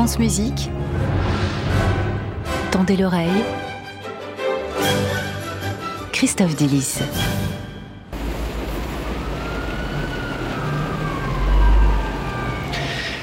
France Musique, tendez l'oreille. Christophe Delis.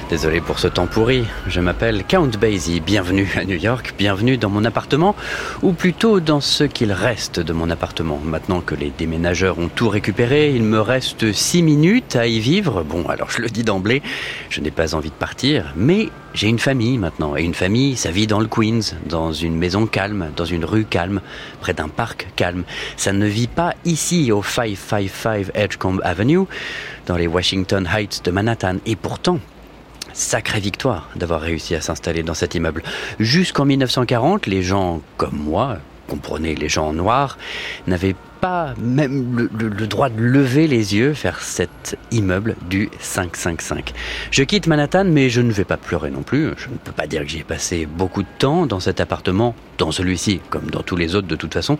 Désolé pour ce temps pourri, je m'appelle Count Basie, bienvenue à New York, bienvenue dans mon appartement, ou plutôt dans ce qu'il reste de mon appartement. Maintenant que les déménageurs ont tout récupéré, il me reste six minutes à y vivre. Bon, alors je le dis d'emblée, je n'ai pas envie de partir, mais j'ai une famille maintenant, et une famille, ça vit dans le Queens, dans une maison calme, dans une rue calme, près d'un parc calme. Ça ne vit pas ici, au 555 Edgecombe Avenue, dans les Washington Heights de Manhattan, et pourtant, Sacrée victoire d'avoir réussi à s'installer dans cet immeuble. Jusqu'en 1940, les gens comme moi, comprenez les gens noirs, n'avaient pas même le, droit de lever les yeux vers cet immeuble du 555. Je quitte Manhattan, mais je ne vais pas pleurer non plus. Je ne peux pas dire que j'y ai passé beaucoup de temps dans cet appartement, dans celui-ci, comme dans tous les autres de toute façon.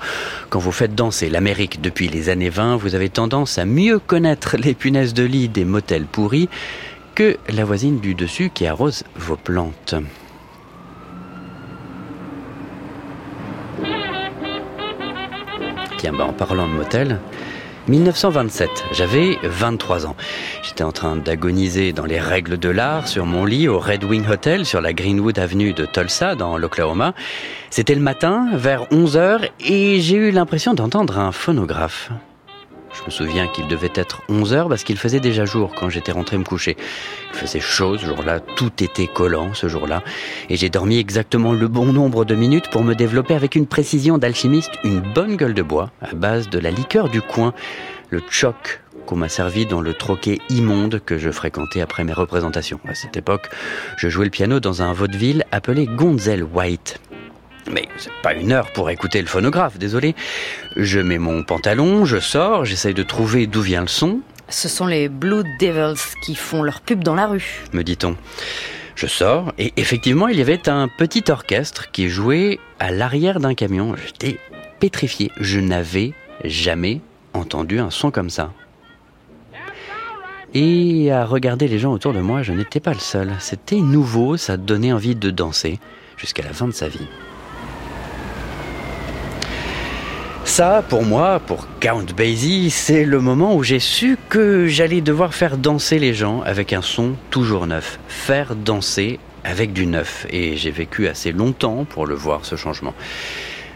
Quand vous faites danser l'Amérique depuis les années 20, vous avez tendance à mieux connaître les punaises de lit des motels pourris que la voisine du dessus qui arrose vos plantes. Tiens, bah en parlant de motel, 1927, j'avais 23 ans. J'étais en train d'agoniser dans les règles de l'art sur mon lit au Red Wing Hotel sur la Greenwood Avenue de Tulsa dans l'Oklahoma. C'était le matin, vers 11 heures, et j'ai eu l'impression d'entendre un phonographe. Je me souviens qu'il devait être 11 heures parce qu'il faisait déjà jour quand j'étais rentré me coucher. Il faisait chaud ce jour-là, tout était collant ce jour-là, et j'ai dormi exactement le bon nombre de minutes pour me développer avec une précision d'alchimiste une bonne gueule de bois à base de la liqueur du coin, le choc qu'on m'a servi dans le troquet immonde que je fréquentais après mes représentations. À cette époque, je jouais le piano dans un vaudeville appelé Gonzel White. Mais c'est pas une heure pour écouter le phonographe, désolé. Je mets mon pantalon, je sors, j'essaye de trouver d'où vient le son. Ce sont les Blue Devils qui font leur pub dans la rue, me dit-on. Je sors et effectivement il y avait un petit orchestre qui jouait à l'arrière d'un camion. J'étais pétrifié. Je n'avais jamais entendu un son comme ça. Et à regarder les gens autour de moi, je n'étais pas le seul. C'était nouveau, ça donnait envie de danser jusqu'à la fin de sa vie. Ça, pour moi, pour Count Basie, c'est le moment où j'ai su que j'allais devoir faire danser les gens avec un son toujours neuf. Faire danser avec du neuf. Et j'ai vécu assez longtemps pour le voir, ce changement.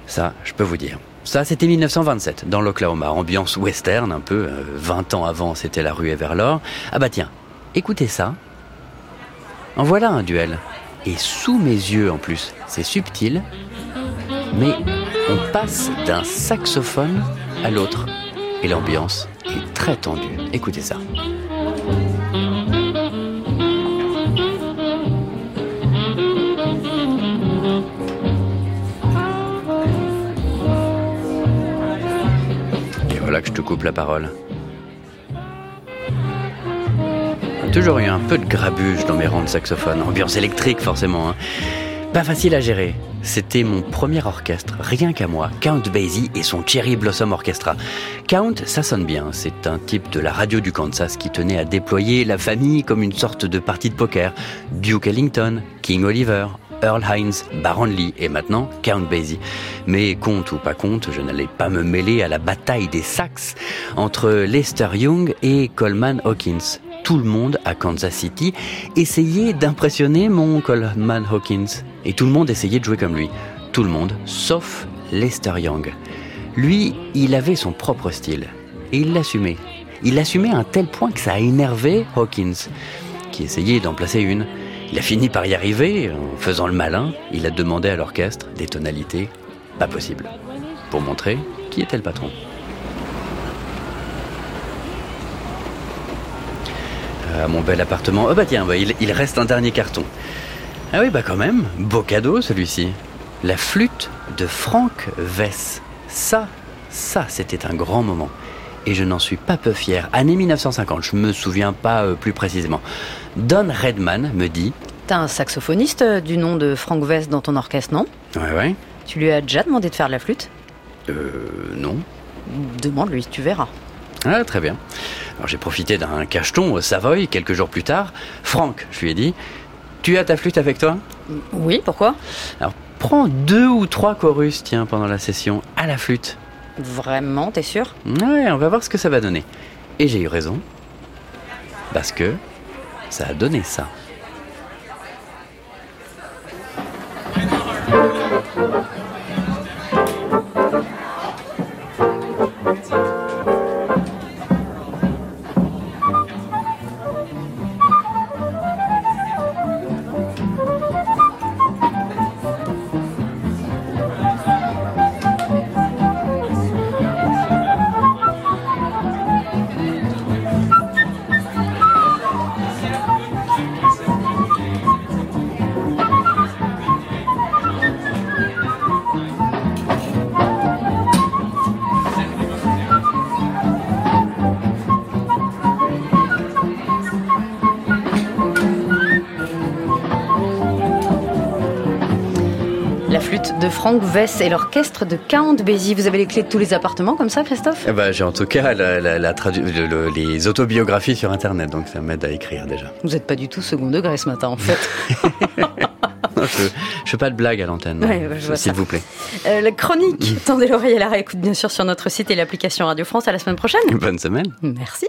Ça, je peux vous dire. Ça, c'était 1927, dans l'Oklahoma. Ambiance western, un peu. 20 euh, ans avant, c'était la rue vers l'or. Ah bah tiens, écoutez ça. En voilà un duel. Et sous mes yeux en plus. C'est subtil, mais on passe d'un saxophone à l'autre. Et l'ambiance est très tendue. Écoutez ça. Et voilà que je te coupe la parole. toujours eu un peu de grabuge dans mes rangs de saxophone. Ambiance électrique, forcément. Hein. Pas facile à gérer. C'était mon premier orchestre, rien qu'à moi, Count Basie et son Cherry Blossom Orchestra. Count, ça sonne bien, c'est un type de la radio du Kansas qui tenait à déployer la famille comme une sorte de partie de poker. Duke Ellington, King Oliver, Earl Hines, Baron Lee et maintenant Count Basie. Mais compte ou pas compte, je n'allais pas me mêler à la bataille des sax entre Lester Young et Coleman Hawkins tout le monde à Kansas City essayait d'impressionner mon Coleman Hawkins. Et tout le monde essayait de jouer comme lui. Tout le monde, sauf Lester Young. Lui, il avait son propre style. Et il l'assumait. Il l'assumait à un tel point que ça a énervé Hawkins, qui essayait d'en placer une. Il a fini par y arriver, en faisant le malin. Il a demandé à l'orchestre des tonalités pas possibles. Pour montrer qui était le patron. À mon bel appartement. Oh bah tiens, bah, il, reste un dernier carton. Ah oui, bah quand même, beau cadeau celui-ci. La flûte de Frank Vess. Ça, ça, c'était un grand moment. Et je n'en suis pas peu fier. Année 1950, je me souviens pas euh, plus précisément. Don Redman me dit T'as un saxophoniste euh, du nom de Frank Vess dans ton orchestre, non? Ouais, ouais. Tu lui as déjà demandé de faire de la flûte? Euh, non. Demande-lui, tu verras. Ah, très bien. Alors j'ai profité d'un cacheton au Savoy quelques jours plus tard. Franck, je lui ai dit, Tu as ta flûte avec toi? Oui, pourquoi? Alors prends deux ou trois chorus, tiens, pendant la session, à la flûte. Vraiment, t'es sûr? Ouais, on va voir ce que ça va donner. Et j'ai eu raison. Parce que ça a donné ça. La flûte de Franck Vess et l'orchestre de Count Basie. Vous avez les clés de tous les appartements comme ça, Christophe? Eh ben, j'ai en tout cas la- la- la tradu- le- le- les autobiographies sur Internet, donc ça m'aide à écrire déjà. Vous n'êtes pas du tout second degré ce matin, en fait. Non, je, je fais pas de blague à l'antenne, Ouais, s'il vous plaît. Euh, la chronique, tendez l'oreille à la réécoute, bien sûr, sur notre site et l'application Radio France. À la semaine prochaine. Bonne semaine. Merci.